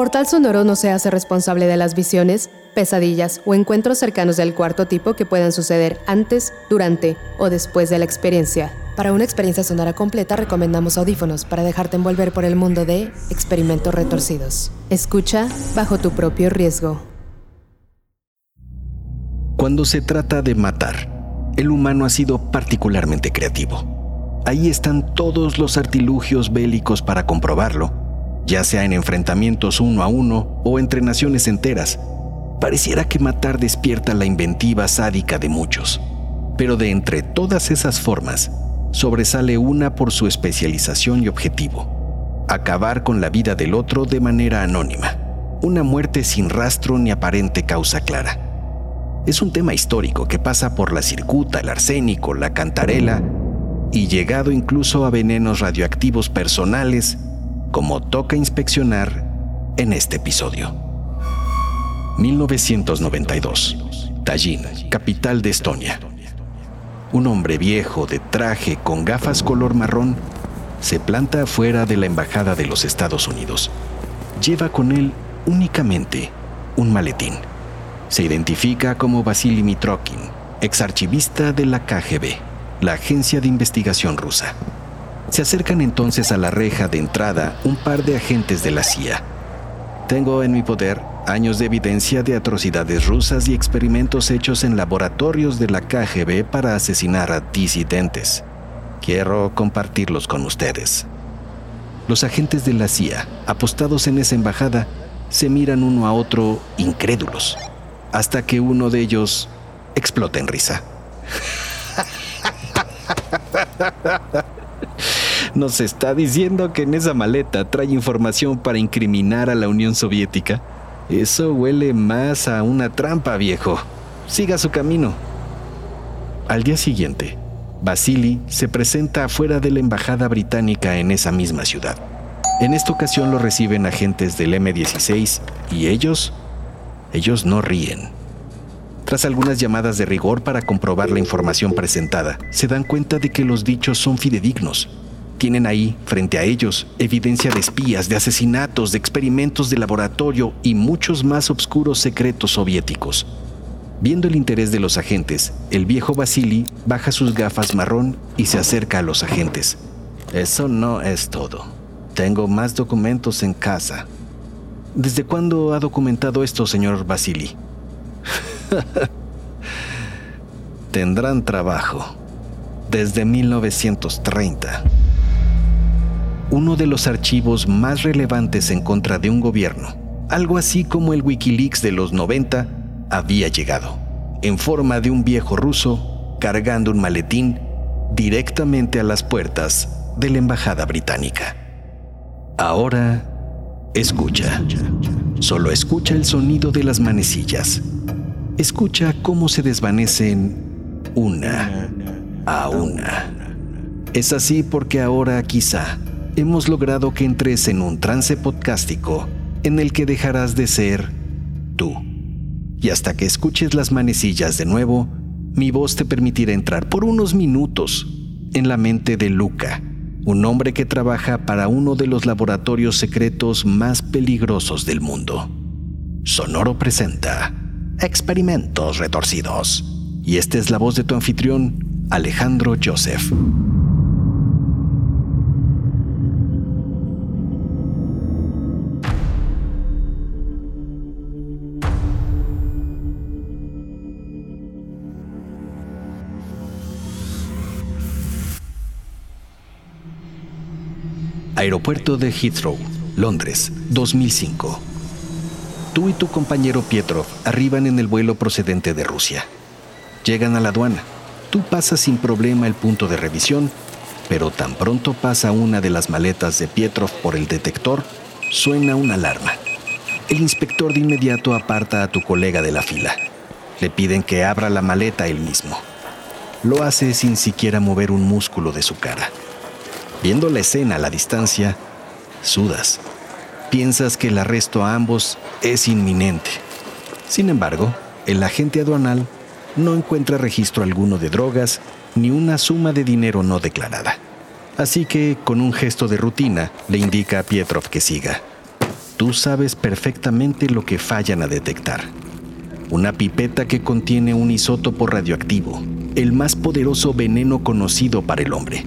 Portal Sonoro no se hace responsable de las visiones, pesadillas o encuentros cercanos del cuarto tipo que puedan suceder antes, durante o después de la experiencia. Para una experiencia sonora completa recomendamos audífonos para dejarte envolver por el mundo de experimentos retorcidos. Escucha bajo tu propio riesgo. Cuando se trata de matar, el humano ha sido particularmente creativo. Ahí están todos los artilugios bélicos para comprobarlo ya sea en enfrentamientos uno a uno o entre naciones enteras. Pareciera que matar despierta la inventiva sádica de muchos. Pero de entre todas esas formas, sobresale una por su especialización y objetivo. Acabar con la vida del otro de manera anónima. Una muerte sin rastro ni aparente causa clara. Es un tema histórico que pasa por la circuta, el arsénico, la cantarela y llegado incluso a venenos radioactivos personales como toca inspeccionar en este episodio. 1992. Tallinn, capital de Estonia. Un hombre viejo de traje con gafas color marrón se planta afuera de la embajada de los Estados Unidos. Lleva con él únicamente un maletín. Se identifica como Vasily Mitrokin, exarchivista de la KGB, la agencia de investigación rusa. Se acercan entonces a la reja de entrada un par de agentes de la CIA. Tengo en mi poder años de evidencia de atrocidades rusas y experimentos hechos en laboratorios de la KGB para asesinar a disidentes. Quiero compartirlos con ustedes. Los agentes de la CIA, apostados en esa embajada, se miran uno a otro incrédulos, hasta que uno de ellos explota en risa. Nos está diciendo que en esa maleta trae información para incriminar a la Unión Soviética. Eso huele más a una trampa, viejo. Siga su camino. Al día siguiente, Vasily se presenta afuera de la embajada británica en esa misma ciudad. En esta ocasión lo reciben agentes del M16 y ellos, ellos no ríen. Tras algunas llamadas de rigor para comprobar la información presentada, se dan cuenta de que los dichos son fidedignos tienen ahí, frente a ellos, evidencia de espías, de asesinatos, de experimentos de laboratorio y muchos más oscuros secretos soviéticos. Viendo el interés de los agentes, el viejo Vasily baja sus gafas marrón y se acerca a los agentes. Eso no es todo. Tengo más documentos en casa. ¿Desde cuándo ha documentado esto, señor Vasily? Tendrán trabajo. Desde 1930 uno de los archivos más relevantes en contra de un gobierno, algo así como el Wikileaks de los 90, había llegado, en forma de un viejo ruso cargando un maletín directamente a las puertas de la Embajada Británica. Ahora, escucha. Solo escucha el sonido de las manecillas. Escucha cómo se desvanecen una a una. Es así porque ahora quizá hemos logrado que entres en un trance podcástico en el que dejarás de ser tú. Y hasta que escuches las manecillas de nuevo, mi voz te permitirá entrar por unos minutos en la mente de Luca, un hombre que trabaja para uno de los laboratorios secretos más peligrosos del mundo. Sonoro presenta Experimentos Retorcidos. Y esta es la voz de tu anfitrión, Alejandro Joseph. Aeropuerto de Heathrow, Londres, 2005. Tú y tu compañero Pietrov arriban en el vuelo procedente de Rusia. Llegan a la aduana. Tú pasas sin problema el punto de revisión, pero tan pronto pasa una de las maletas de Pietrov por el detector, suena una alarma. El inspector de inmediato aparta a tu colega de la fila. Le piden que abra la maleta él mismo. Lo hace sin siquiera mover un músculo de su cara. Viendo la escena a la distancia, sudas. Piensas que el arresto a ambos es inminente. Sin embargo, el agente aduanal no encuentra registro alguno de drogas ni una suma de dinero no declarada. Así que, con un gesto de rutina, le indica a Pietrov que siga. Tú sabes perfectamente lo que fallan a detectar. Una pipeta que contiene un isótopo radioactivo, el más poderoso veneno conocido para el hombre.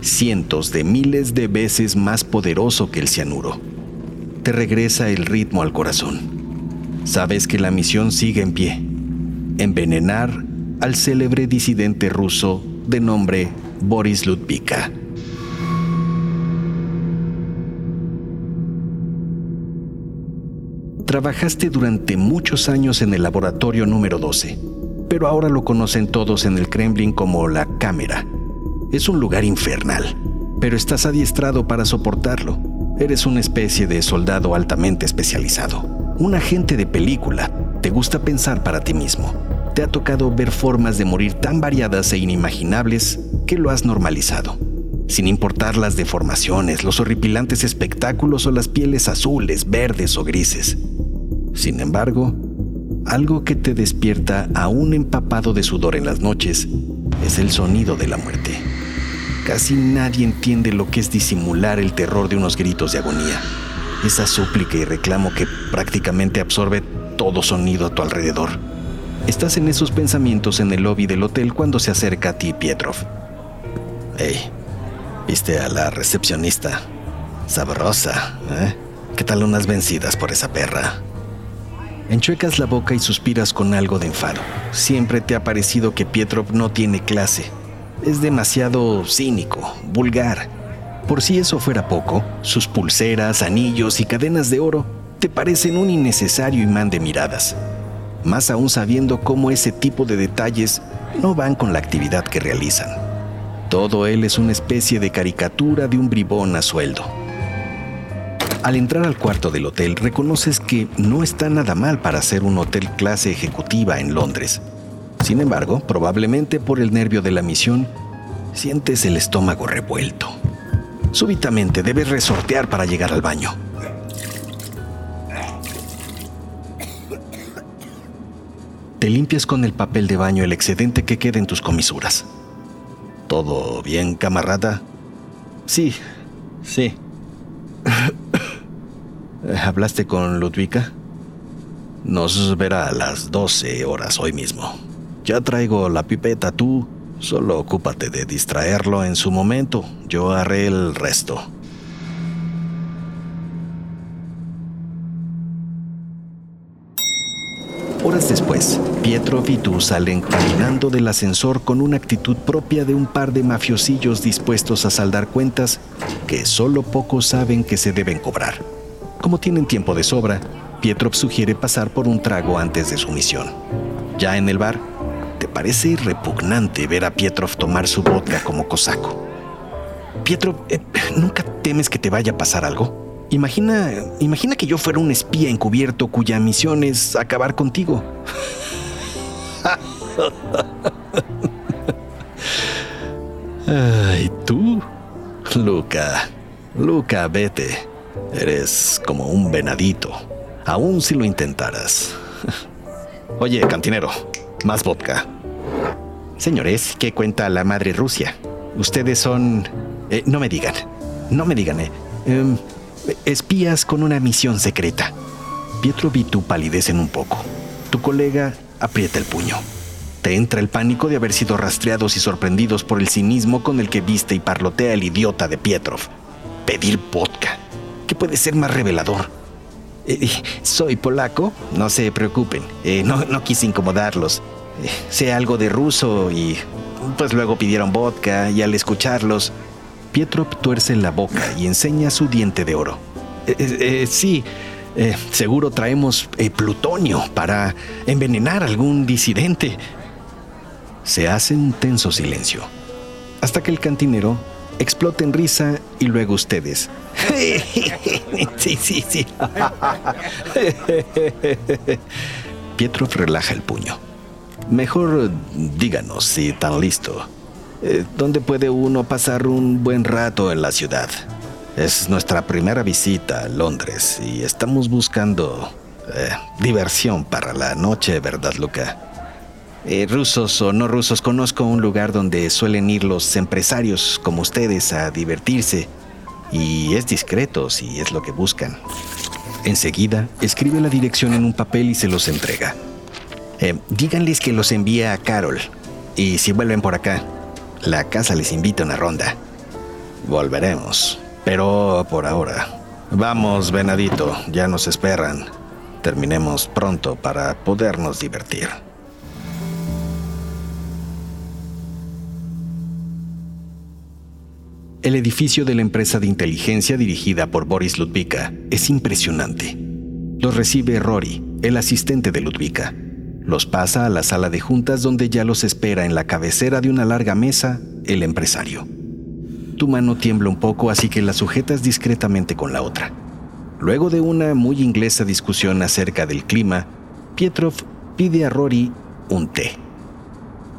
Cientos de miles de veces más poderoso que el cianuro. Te regresa el ritmo al corazón. Sabes que la misión sigue en pie. Envenenar al célebre disidente ruso de nombre Boris Ludvika. Trabajaste durante muchos años en el laboratorio número 12, pero ahora lo conocen todos en el Kremlin como la Cámara. Es un lugar infernal, pero estás adiestrado para soportarlo. Eres una especie de soldado altamente especializado, un agente de película. Te gusta pensar para ti mismo. Te ha tocado ver formas de morir tan variadas e inimaginables que lo has normalizado sin importar las deformaciones, los horripilantes espectáculos o las pieles azules, verdes o grises. Sin embargo, algo que te despierta aún empapado de sudor en las noches es el sonido de la muerte. Casi nadie entiende lo que es disimular el terror de unos gritos de agonía, esa súplica y reclamo que prácticamente absorbe todo sonido a tu alrededor. Estás en esos pensamientos en el lobby del hotel cuando se acerca a ti Pietrov. Hey, ¿viste a la recepcionista? Sabrosa, ¿eh? ¿Qué tal unas vencidas por esa perra? Enchuecas la boca y suspiras con algo de enfado. Siempre te ha parecido que Pietrov no tiene clase. Es demasiado cínico, vulgar. Por si eso fuera poco, sus pulseras, anillos y cadenas de oro te parecen un innecesario imán de miradas. Más aún sabiendo cómo ese tipo de detalles no van con la actividad que realizan. Todo él es una especie de caricatura de un bribón a sueldo. Al entrar al cuarto del hotel reconoces que no está nada mal para ser un hotel clase ejecutiva en Londres. Sin embargo, probablemente por el nervio de la misión, sientes el estómago revuelto. Súbitamente debes resortear para llegar al baño. Te limpias con el papel de baño el excedente que queda en tus comisuras. ¿Todo bien, camarada? Sí, sí. ¿Hablaste con Ludwika? Nos verá a las 12 horas hoy mismo. Ya traigo la pipeta, tú solo ocúpate de distraerlo en su momento. Yo haré el resto. Horas después, Pietro y tú salen caminando del ascensor con una actitud propia de un par de mafiosillos dispuestos a saldar cuentas que solo pocos saben que se deben cobrar. Como tienen tiempo de sobra, Pietrov sugiere pasar por un trago antes de su misión. Ya en el bar, te parece repugnante ver a Pietrov tomar su vodka como cosaco. Pietrov, eh, ¿nunca temes que te vaya a pasar algo? Imagina, imagina que yo fuera un espía encubierto cuya misión es acabar contigo. Ay, tú, Luca, Luca, vete. Eres como un venadito, aun si lo intentaras. Oye, cantinero, más vodka. Señores, ¿qué cuenta la madre Rusia? Ustedes son... Eh, no me digan, no me digan, eh, em, espías con una misión secreta. Pietro vi tu palidecen un poco. Tu colega aprieta el puño. Te entra el pánico de haber sido rastreados y sorprendidos por el cinismo con el que viste y parlotea el idiota de Pietrov. Pedir vodka. ¿Qué puede ser más revelador? Eh, eh, soy polaco, no se preocupen, eh, no, no, quise incomodarlos. sé algo de ruso y pues luego pidieron vodka y al escucharlos, Pietro tuerce la boca y enseña su diente de oro. sí, seguro traemos plutonio para envenenar a algún disidente. Se hace un tenso silencio, hasta que el cantinero explota en risa y luego ustedes. sí, sí, sí. Pietrov relaja el puño. Mejor díganos si tan listo. Eh, ¿Dónde puede uno pasar un buen rato en la ciudad? Es nuestra primera visita a Londres y estamos buscando eh, diversión para la noche, ¿verdad, Luca? Eh, rusos o no rusos, conozco un lugar donde suelen ir los empresarios como ustedes a divertirse y es discreto si es lo que buscan. Enseguida, escribe la dirección en un papel y se los entrega. Eh, díganles que los envía a Carol y si vuelven por acá, la casa les invita a una ronda. Volveremos, pero por ahora. Vamos, venadito, ya nos esperan. Terminemos pronto para podernos divertir. El edificio de la empresa de inteligencia dirigida por Boris Ludvika es impresionante. Los recibe Rory, el asistente de Ludvika. Los pasa a la sala de juntas donde ya los espera en la cabecera de una larga mesa el empresario. Tu mano tiembla un poco así que la sujetas discretamente con la otra. Luego de una muy inglesa discusión acerca del clima, Pietrov pide a Rory un té.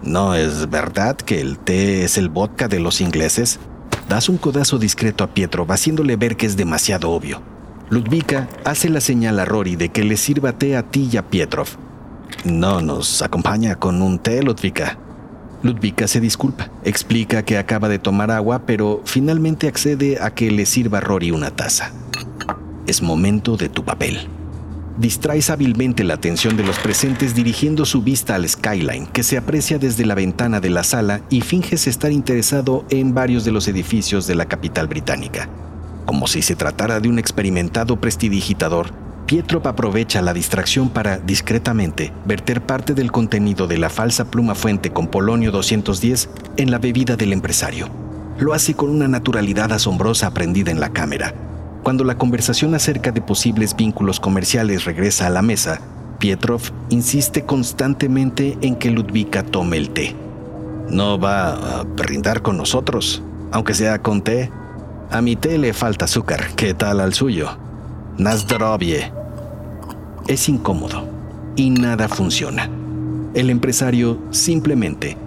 ¿No es verdad que el té es el vodka de los ingleses? Das un codazo discreto a Pietro, haciéndole ver que es demasiado obvio. Ludvika hace la señal a Rory de que le sirva té a ti y a Pietrov. No nos acompaña con un té, Ludvika. Ludvika se disculpa, explica que acaba de tomar agua, pero finalmente accede a que le sirva a Rory una taza. Es momento de tu papel distraes hábilmente la atención de los presentes dirigiendo su vista al skyline que se aprecia desde la ventana de la sala y finges estar interesado en varios de los edificios de la capital británica. Como si se tratara de un experimentado prestidigitador, Pietrop aprovecha la distracción para, discretamente, verter parte del contenido de la falsa pluma fuente con polonio 210 en la bebida del empresario. Lo hace con una naturalidad asombrosa aprendida en la cámara, cuando la conversación acerca de posibles vínculos comerciales regresa a la mesa, Pietrov insiste constantemente en que Ludvika tome el té. No va a brindar con nosotros, aunque sea con té. A mi té le falta azúcar, ¿qué tal al suyo? Nazdrovie. Es incómodo y nada funciona. El empresario simplemente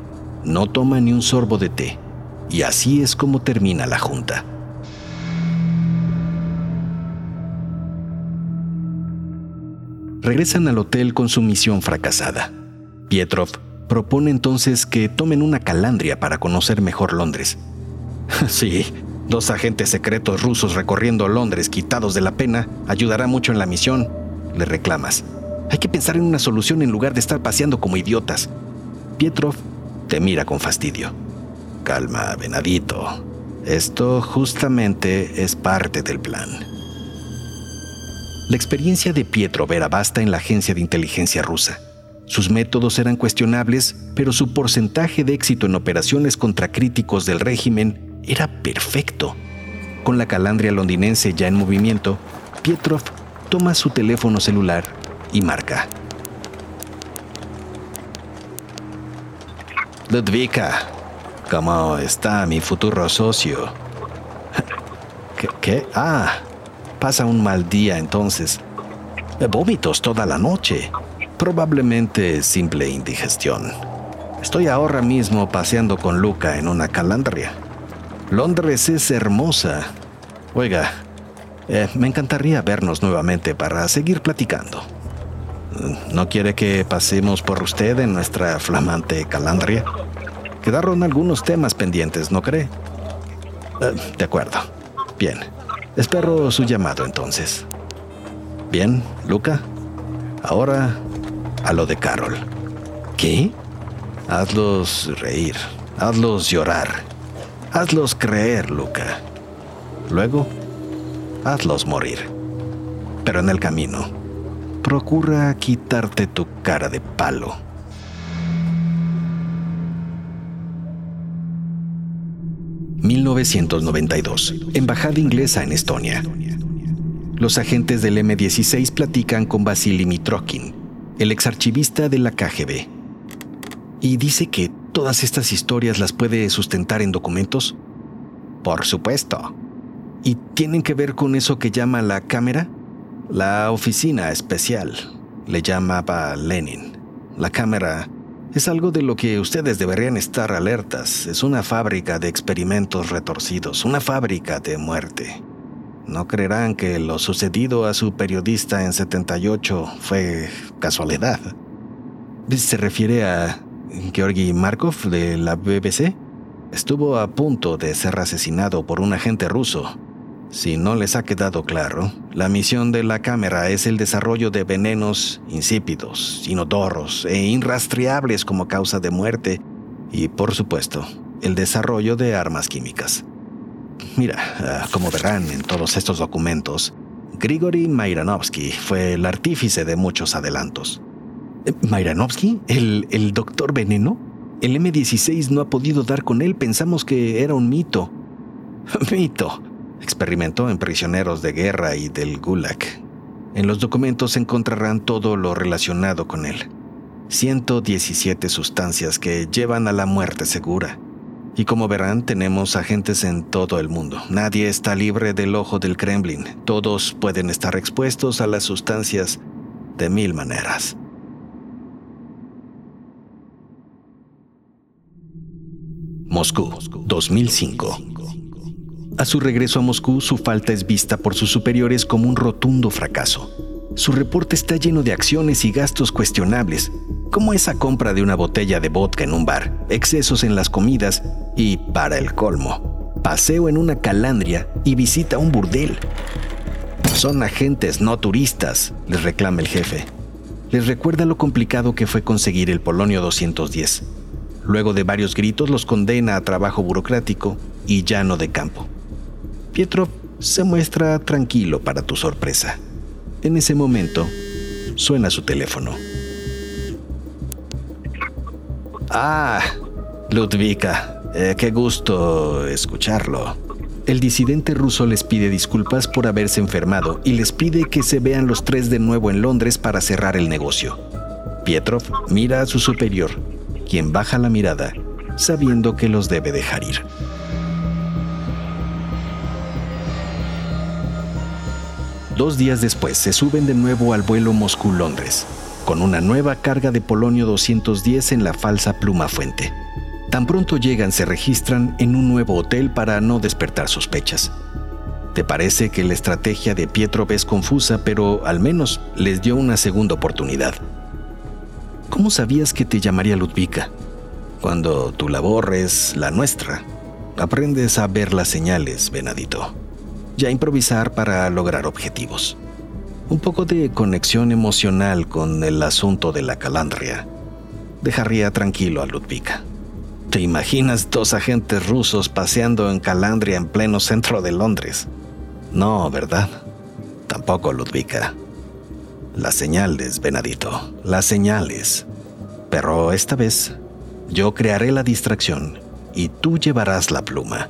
no toma ni un sorbo de té y así es como termina la junta. Regresan al hotel con su misión fracasada. Pietrov propone entonces que tomen una calandria para conocer mejor Londres. sí, dos agentes secretos rusos recorriendo Londres quitados de la pena ayudará mucho en la misión, le reclamas. Hay que pensar en una solución en lugar de estar paseando como idiotas. Pietrov te mira con fastidio. Calma, venadito. Esto justamente es parte del plan. La experiencia de Pietro era vasta en la agencia de inteligencia rusa. Sus métodos eran cuestionables, pero su porcentaje de éxito en operaciones contra críticos del régimen era perfecto. Con la calandria londinense ya en movimiento, Pietrov toma su teléfono celular y marca. Ludvika, ¿cómo está mi futuro socio? ¿Qué? Ah, pasa un mal día entonces. Vómitos toda la noche. Probablemente simple indigestión. Estoy ahora mismo paseando con Luca en una calandria. Londres es hermosa. Oiga, eh, me encantaría vernos nuevamente para seguir platicando. ¿No quiere que pasemos por usted en nuestra flamante calandria? Quedaron algunos temas pendientes, ¿no cree? Eh, de acuerdo. Bien. Espero su llamado entonces. Bien, Luca. Ahora a lo de Carol. ¿Qué? Hazlos reír, hazlos llorar, hazlos creer, Luca. Luego, hazlos morir. Pero en el camino, procura quitarte tu cara de palo. 1992. Embajada inglesa en Estonia. Los agentes del M16 platican con Vasily Mitrokin, el exarchivista de la KGB, y dice que ¿Todas estas historias las puede sustentar en documentos? Por supuesto. ¿Y tienen que ver con eso que llama la cámara? La oficina especial, le llamaba Lenin. La cámara es algo de lo que ustedes deberían estar alertas. Es una fábrica de experimentos retorcidos, una fábrica de muerte. No creerán que lo sucedido a su periodista en 78 fue casualidad. ¿Se refiere a Georgi Markov de la BBC? Estuvo a punto de ser asesinado por un agente ruso. Si no les ha quedado claro, la misión de la cámara es el desarrollo de venenos insípidos, inodoros e irrastreables como causa de muerte y, por supuesto, el desarrollo de armas químicas. Mira, ah, como verán en todos estos documentos, Grigory Mairanovsky fue el artífice de muchos adelantos. ¿Mairanovsky? ¿El, ¿El doctor veneno? El M16 no ha podido dar con él, pensamos que era un mito. mito. Experimentó en prisioneros de guerra y del Gulag. En los documentos encontrarán todo lo relacionado con él. 117 sustancias que llevan a la muerte segura. Y como verán, tenemos agentes en todo el mundo. Nadie está libre del ojo del Kremlin. Todos pueden estar expuestos a las sustancias de mil maneras. Moscú, 2005. A su regreso a Moscú, su falta es vista por sus superiores como un rotundo fracaso. Su reporte está lleno de acciones y gastos cuestionables, como esa compra de una botella de vodka en un bar, excesos en las comidas y, para el colmo, paseo en una calandria y visita un burdel. Son agentes, no turistas, les reclama el jefe. Les recuerda lo complicado que fue conseguir el Polonio 210. Luego de varios gritos los condena a trabajo burocrático y llano de campo. Pietro se muestra tranquilo para tu sorpresa. En ese momento, suena su teléfono. Ah, Ludvika, eh, qué gusto escucharlo. El disidente ruso les pide disculpas por haberse enfermado y les pide que se vean los tres de nuevo en Londres para cerrar el negocio. Pietrov mira a su superior, quien baja la mirada, sabiendo que los debe dejar ir. Dos días después se suben de nuevo al vuelo Moscú-Londres, con una nueva carga de polonio 210 en la falsa pluma fuente. Tan pronto llegan se registran en un nuevo hotel para no despertar sospechas. Te parece que la estrategia de Pietro es confusa, pero al menos les dio una segunda oportunidad. ¿Cómo sabías que te llamaría Ludvika? Cuando tu labor es la nuestra, aprendes a ver las señales, Venadito y a improvisar para lograr objetivos. Un poco de conexión emocional con el asunto de la calandria dejaría tranquilo a Ludvika. ¿Te imaginas dos agentes rusos paseando en Calandria en pleno centro de Londres? No, ¿verdad? Tampoco, Ludvika. Las señales, Venadito, las señales. Pero esta vez, yo crearé la distracción y tú llevarás la pluma.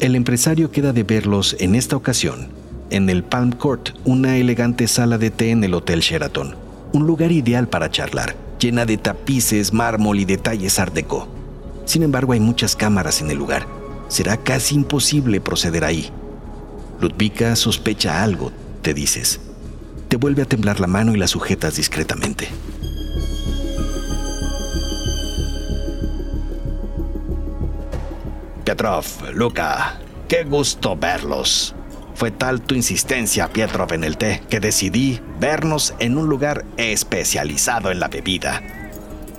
El empresario queda de verlos en esta ocasión en el Palm Court, una elegante sala de té en el Hotel Sheraton, un lugar ideal para charlar, llena de tapices, mármol y detalles art déco. Sin embargo, hay muchas cámaras en el lugar. Será casi imposible proceder ahí. Ludvika sospecha algo, te dices. Te vuelve a temblar la mano y la sujetas discretamente. Pietrov, Luca, qué gusto verlos. Fue tal tu insistencia, Pietrov, en el té, que decidí vernos en un lugar especializado en la bebida.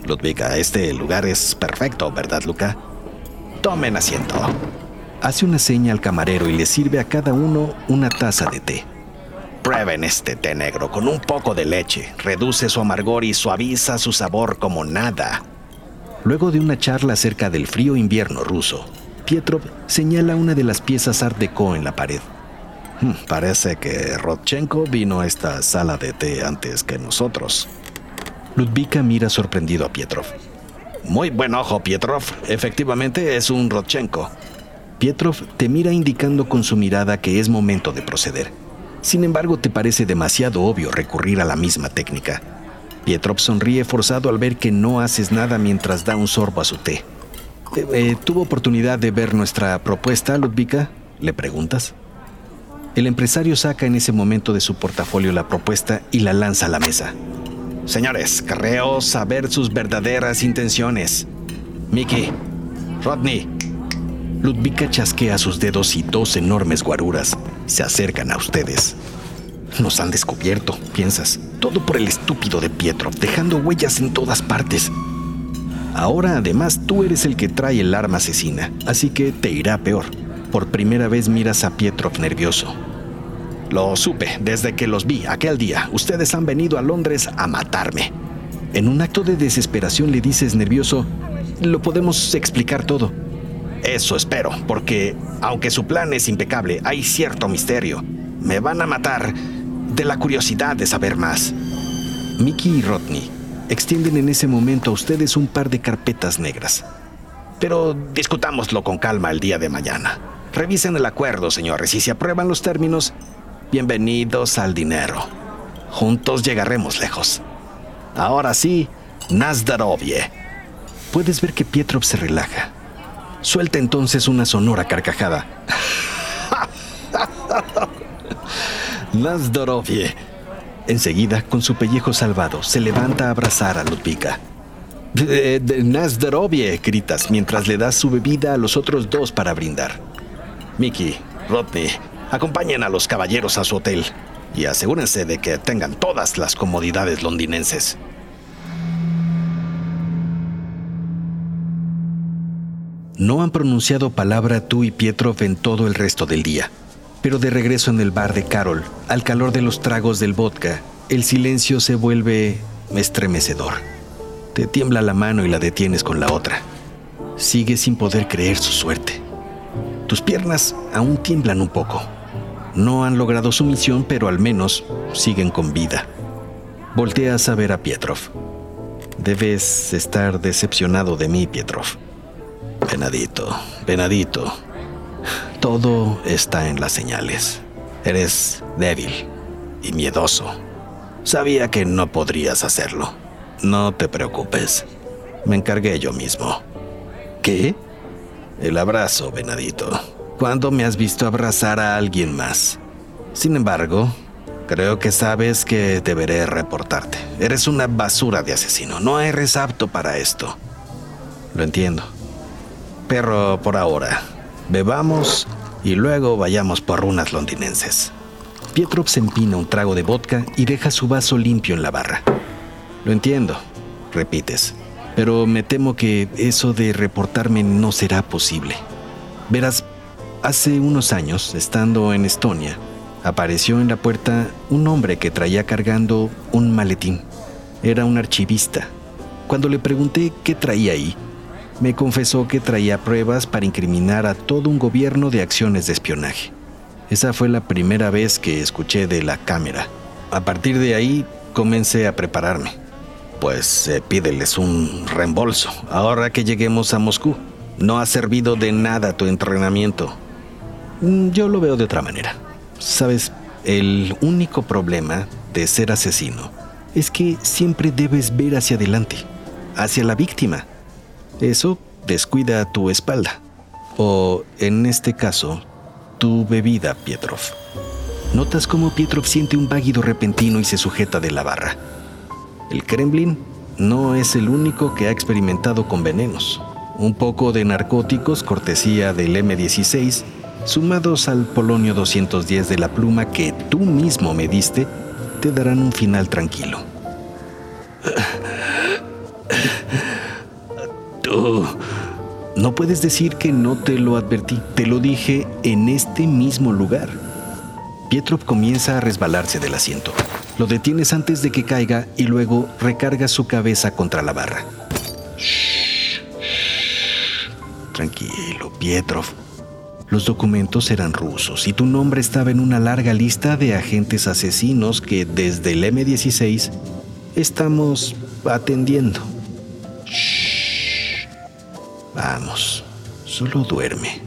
Ludvika, este lugar es perfecto, ¿verdad, Luca? Tomen asiento. Hace una seña al camarero y le sirve a cada uno una taza de té. Prueben este té negro con un poco de leche. Reduce su amargor y suaviza su sabor como nada. Luego de una charla acerca del frío invierno ruso, Pietrov señala una de las piezas Art Deco en la pared. Hmm, parece que Rodchenko vino a esta sala de té antes que nosotros. Ludvika mira sorprendido a Pietrov. Muy buen ojo, Pietrov. Efectivamente es un Rodchenko. Pietrov te mira indicando con su mirada que es momento de proceder. Sin embargo, te parece demasiado obvio recurrir a la misma técnica. Pietrov sonríe forzado al ver que no haces nada mientras da un sorbo a su té. Eh, ¿Tuvo oportunidad de ver nuestra propuesta, Ludvika? Le preguntas. El empresario saca en ese momento de su portafolio la propuesta y la lanza a la mesa. Señores, creo saber sus verdaderas intenciones. Mickey, Rodney. Ludvika chasquea sus dedos y dos enormes guaruras se acercan a ustedes. Nos han descubierto, piensas. Todo por el estúpido de Pietro, dejando huellas en todas partes. Ahora además tú eres el que trae el arma asesina, así que te irá peor. Por primera vez miras a Pietrov nervioso. Lo supe desde que los vi aquel día. Ustedes han venido a Londres a matarme. En un acto de desesperación le dices nervioso, lo podemos explicar todo. Eso espero, porque aunque su plan es impecable, hay cierto misterio. Me van a matar de la curiosidad de saber más. Mickey y Rodney extienden en ese momento a ustedes un par de carpetas negras. Pero discutámoslo con calma el día de mañana. Revisen el acuerdo, señores, y si aprueban los términos, bienvenidos al dinero. Juntos llegaremos lejos. Ahora sí, Nazdarovie. Puedes ver que Pietrov se relaja. Suelta entonces una sonora carcajada. Nazdarovie. Enseguida, con su pellejo salvado, se levanta a abrazar a Ludvika. Nazdarovie, gritas mientras le das su bebida a los otros dos para brindar. Mickey, Rodney, acompañen a los caballeros a su hotel y asegúrense de que tengan todas las comodidades londinenses. No han pronunciado palabra tú y Pietrov en todo el resto del día, pero de regreso en el bar de Carol, al calor de los tragos del vodka, el silencio se vuelve estremecedor. Te tiembla la mano y la detienes con la otra. Sigue sin poder creer su suerte. Tus piernas aún tiemblan un poco. No han logrado su misión, pero al menos siguen con vida. Volteas a ver a Pietrov. Debes estar decepcionado de mí, Pietrov. Venadito, Venadito. Todo está en las señales. Eres débil y miedoso. Sabía que no podrías hacerlo. No te preocupes. Me encargué yo mismo. ¿Qué? El abrazo, venadito. ¿Cuándo me has visto abrazar a alguien más? Sin embargo, creo que sabes que deberé reportarte. Eres una basura de asesino. No eres apto para esto. Lo entiendo. Pero por ahora, bebamos y luego vayamos por runas londinenses. Pietrov se empina un trago de vodka y deja su vaso limpio en la barra. Lo entiendo, repites pero me temo que eso de reportarme no será posible. Verás, hace unos años, estando en Estonia, apareció en la puerta un hombre que traía cargando un maletín. Era un archivista. Cuando le pregunté qué traía ahí, me confesó que traía pruebas para incriminar a todo un gobierno de acciones de espionaje. Esa fue la primera vez que escuché de la cámara. A partir de ahí comencé a prepararme pues eh, pídeles un reembolso ahora que lleguemos a Moscú. No ha servido de nada tu entrenamiento. Mm, yo lo veo de otra manera. Sabes, el único problema de ser asesino es que siempre debes ver hacia adelante, hacia la víctima. Eso descuida tu espalda. O, en este caso, tu bebida, Pietrov. Notas cómo Pietrov siente un váguido repentino y se sujeta de la barra. El Kremlin no es el único que ha experimentado con venenos. Un poco de narcóticos, cortesía del M16, sumados al polonio 210 de la pluma que tú mismo me diste, te darán un final tranquilo. No puedes decir que no te lo advertí. Te lo dije en este mismo lugar. Pietrov comienza a resbalarse del asiento. Lo detienes antes de que caiga y luego recargas su cabeza contra la barra. Tranquilo, Pietrov. Los documentos eran rusos y tu nombre estaba en una larga lista de agentes asesinos que desde el M16 estamos atendiendo. Vamos, solo duerme.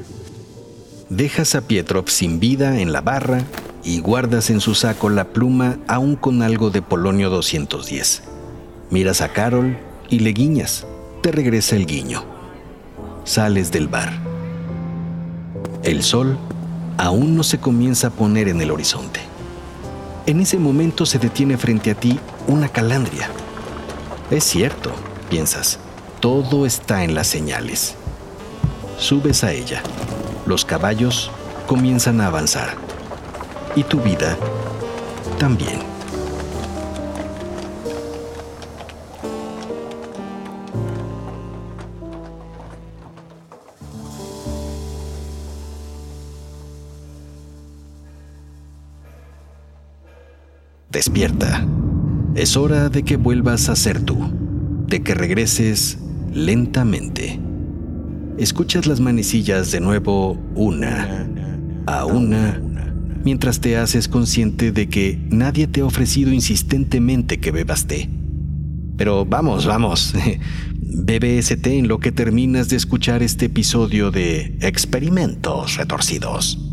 Dejas a Pietrov sin vida en la barra y guardas en su saco la pluma aún con algo de polonio 210. Miras a Carol y le guiñas. Te regresa el guiño. Sales del bar. El sol aún no se comienza a poner en el horizonte. En ese momento se detiene frente a ti una calandria. Es cierto, piensas, todo está en las señales. Subes a ella. Los caballos comienzan a avanzar. Y tu vida también. Despierta. Es hora de que vuelvas a ser tú, de que regreses lentamente. Escuchas las manecillas de nuevo una a una mientras te haces consciente de que nadie te ha ofrecido insistentemente que bebas té. Pero vamos, vamos, bebe ese té en lo que terminas de escuchar este episodio de Experimentos Retorcidos.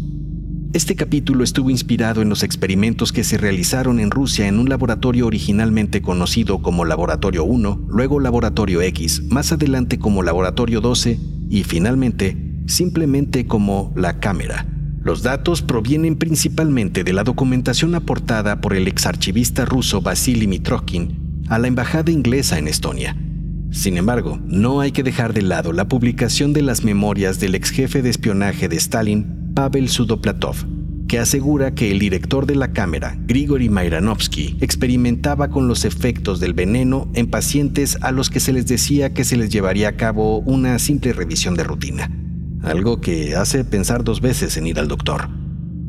Este capítulo estuvo inspirado en los experimentos que se realizaron en Rusia en un laboratorio originalmente conocido como Laboratorio 1, luego Laboratorio X, más adelante como Laboratorio 12 y finalmente simplemente como la cámara. Los datos provienen principalmente de la documentación aportada por el exarchivista ruso Vasily Mitrokhin a la embajada inglesa en Estonia. Sin embargo, no hay que dejar de lado la publicación de las memorias del ex jefe de espionaje de Stalin, Pavel Sudoplatov, que asegura que el director de la cámara, Grigory Mairanovsky, experimentaba con los efectos del veneno en pacientes a los que se les decía que se les llevaría a cabo una simple revisión de rutina, algo que hace pensar dos veces en ir al doctor.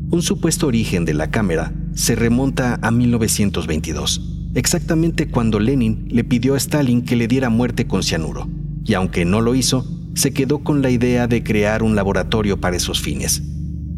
Un supuesto origen de la cámara se remonta a 1922, exactamente cuando Lenin le pidió a Stalin que le diera muerte con cianuro, y aunque no lo hizo, se quedó con la idea de crear un laboratorio para esos fines.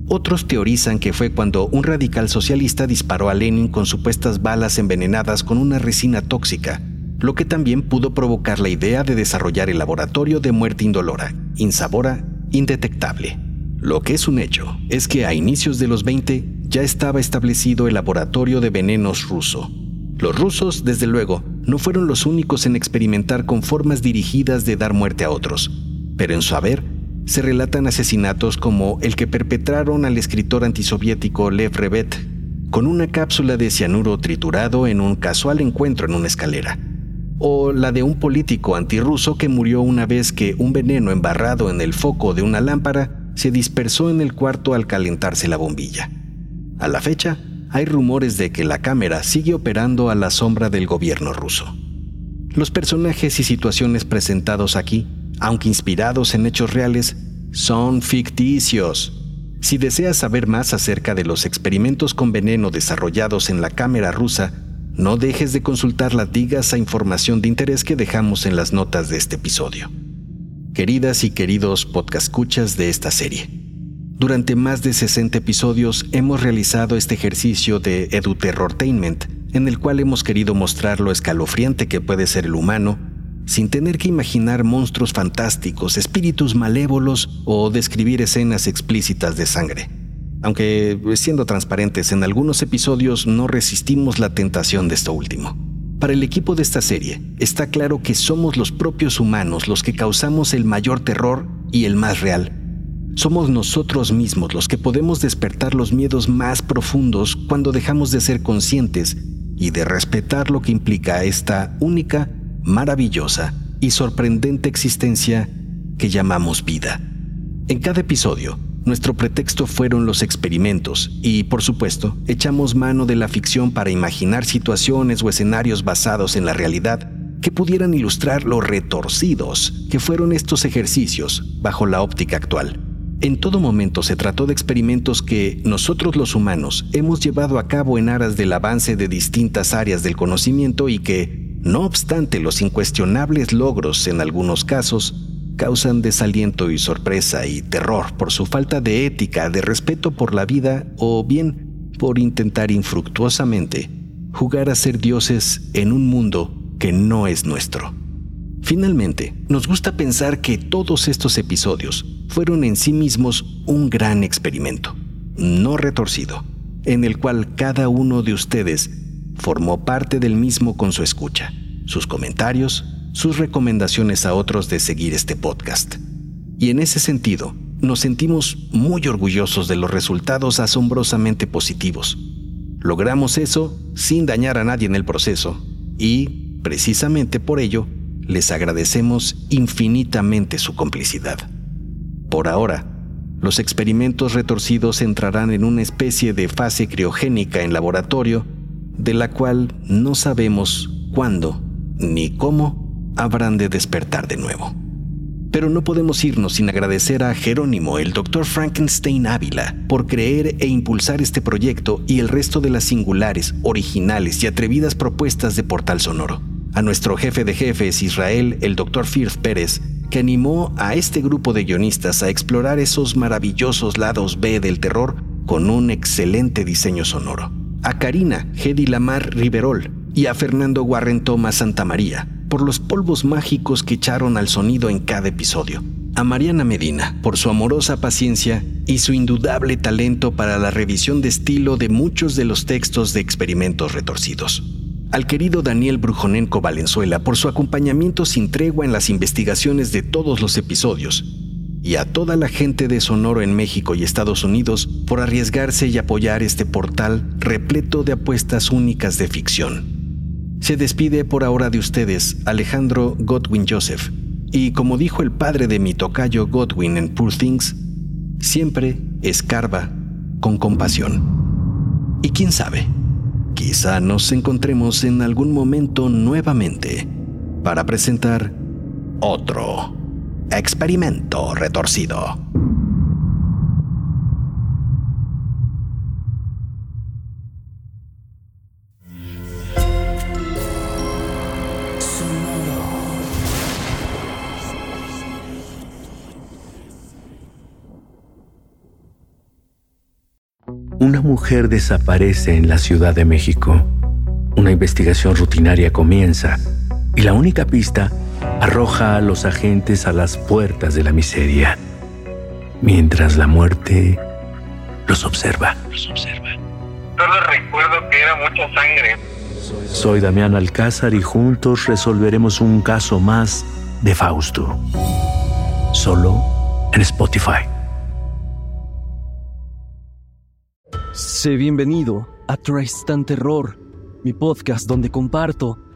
Otros teorizan que fue cuando un radical socialista disparó a Lenin con supuestas balas envenenadas con una resina tóxica, lo que también pudo provocar la idea de desarrollar el laboratorio de muerte indolora, insabora, indetectable. Lo que es un hecho es que a inicios de los 20 ya estaba establecido el laboratorio de venenos ruso. Los rusos, desde luego, no fueron los únicos en experimentar con formas dirigidas de dar muerte a otros, pero en su haber se relatan asesinatos como el que perpetraron al escritor antisoviético Lev Revet con una cápsula de cianuro triturado en un casual encuentro en una escalera, o la de un político antirruso que murió una vez que un veneno embarrado en el foco de una lámpara se dispersó en el cuarto al calentarse la bombilla. A la fecha, hay rumores de que la cámara sigue operando a la sombra del gobierno ruso. Los personajes y situaciones presentados aquí aunque inspirados en hechos reales, son ficticios. Si deseas saber más acerca de los experimentos con veneno desarrollados en la cámara rusa, no dejes de consultar las digas a información de interés que dejamos en las notas de este episodio. Queridas y queridos podcastcuchas de esta serie, durante más de 60 episodios hemos realizado este ejercicio de eduterrortainment, en el cual hemos querido mostrar lo escalofriante que puede ser el humano sin tener que imaginar monstruos fantásticos, espíritus malévolos o describir escenas explícitas de sangre. Aunque, siendo transparentes, en algunos episodios no resistimos la tentación de esto último. Para el equipo de esta serie, está claro que somos los propios humanos los que causamos el mayor terror y el más real. Somos nosotros mismos los que podemos despertar los miedos más profundos cuando dejamos de ser conscientes y de respetar lo que implica esta única maravillosa y sorprendente existencia que llamamos vida. En cada episodio, nuestro pretexto fueron los experimentos y, por supuesto, echamos mano de la ficción para imaginar situaciones o escenarios basados en la realidad que pudieran ilustrar lo retorcidos que fueron estos ejercicios bajo la óptica actual. En todo momento se trató de experimentos que nosotros los humanos hemos llevado a cabo en aras del avance de distintas áreas del conocimiento y que, no obstante, los incuestionables logros en algunos casos causan desaliento y sorpresa y terror por su falta de ética, de respeto por la vida o bien por intentar infructuosamente jugar a ser dioses en un mundo que no es nuestro. Finalmente, nos gusta pensar que todos estos episodios fueron en sí mismos un gran experimento, no retorcido, en el cual cada uno de ustedes formó parte del mismo con su escucha. sus comentarios, sus recomendaciones a otros de seguir este podcast. Y en ese sentido, nos sentimos muy orgullosos de los resultados asombrosamente positivos. Logramos eso sin dañar a nadie en el proceso y, precisamente por ello, les agradecemos infinitamente su complicidad. Por ahora, los experimentos retorcidos entrarán en una especie de fase criogénica en laboratorio, de la cual no sabemos cuándo ni cómo habrán de despertar de nuevo. Pero no podemos irnos sin agradecer a Jerónimo, el Dr. Frankenstein Ávila, por creer e impulsar este proyecto y el resto de las singulares, originales y atrevidas propuestas de Portal Sonoro. A nuestro jefe de jefes, Israel, el Dr. Firth Pérez, que animó a este grupo de guionistas a explorar esos maravillosos lados B del terror con un excelente diseño sonoro. A Karina Gedi Lamar Riverol y a Fernando Warren Thomas Santamaría, por los polvos mágicos que echaron al sonido en cada episodio. A Mariana Medina por su amorosa paciencia y su indudable talento para la revisión de estilo de muchos de los textos de experimentos retorcidos. Al querido Daniel Brujonenco Valenzuela por su acompañamiento sin tregua en las investigaciones de todos los episodios. Y a toda la gente de Sonoro en México y Estados Unidos por arriesgarse y apoyar este portal repleto de apuestas únicas de ficción. Se despide por ahora de ustedes Alejandro Godwin Joseph, y como dijo el padre de mi tocayo Godwin en Poor Things, siempre escarba con compasión. Y quién sabe, quizá nos encontremos en algún momento nuevamente para presentar otro experimento retorcido. Una mujer desaparece en la Ciudad de México. Una investigación rutinaria comienza y la única pista arroja a los agentes a las puertas de la miseria, mientras la muerte los observa. Los observa. Solo recuerdo que era mucha sangre. Soy Damián Alcázar y juntos resolveremos un caso más de Fausto. Solo en Spotify. Sé bienvenido a Tristan Terror, mi podcast donde comparto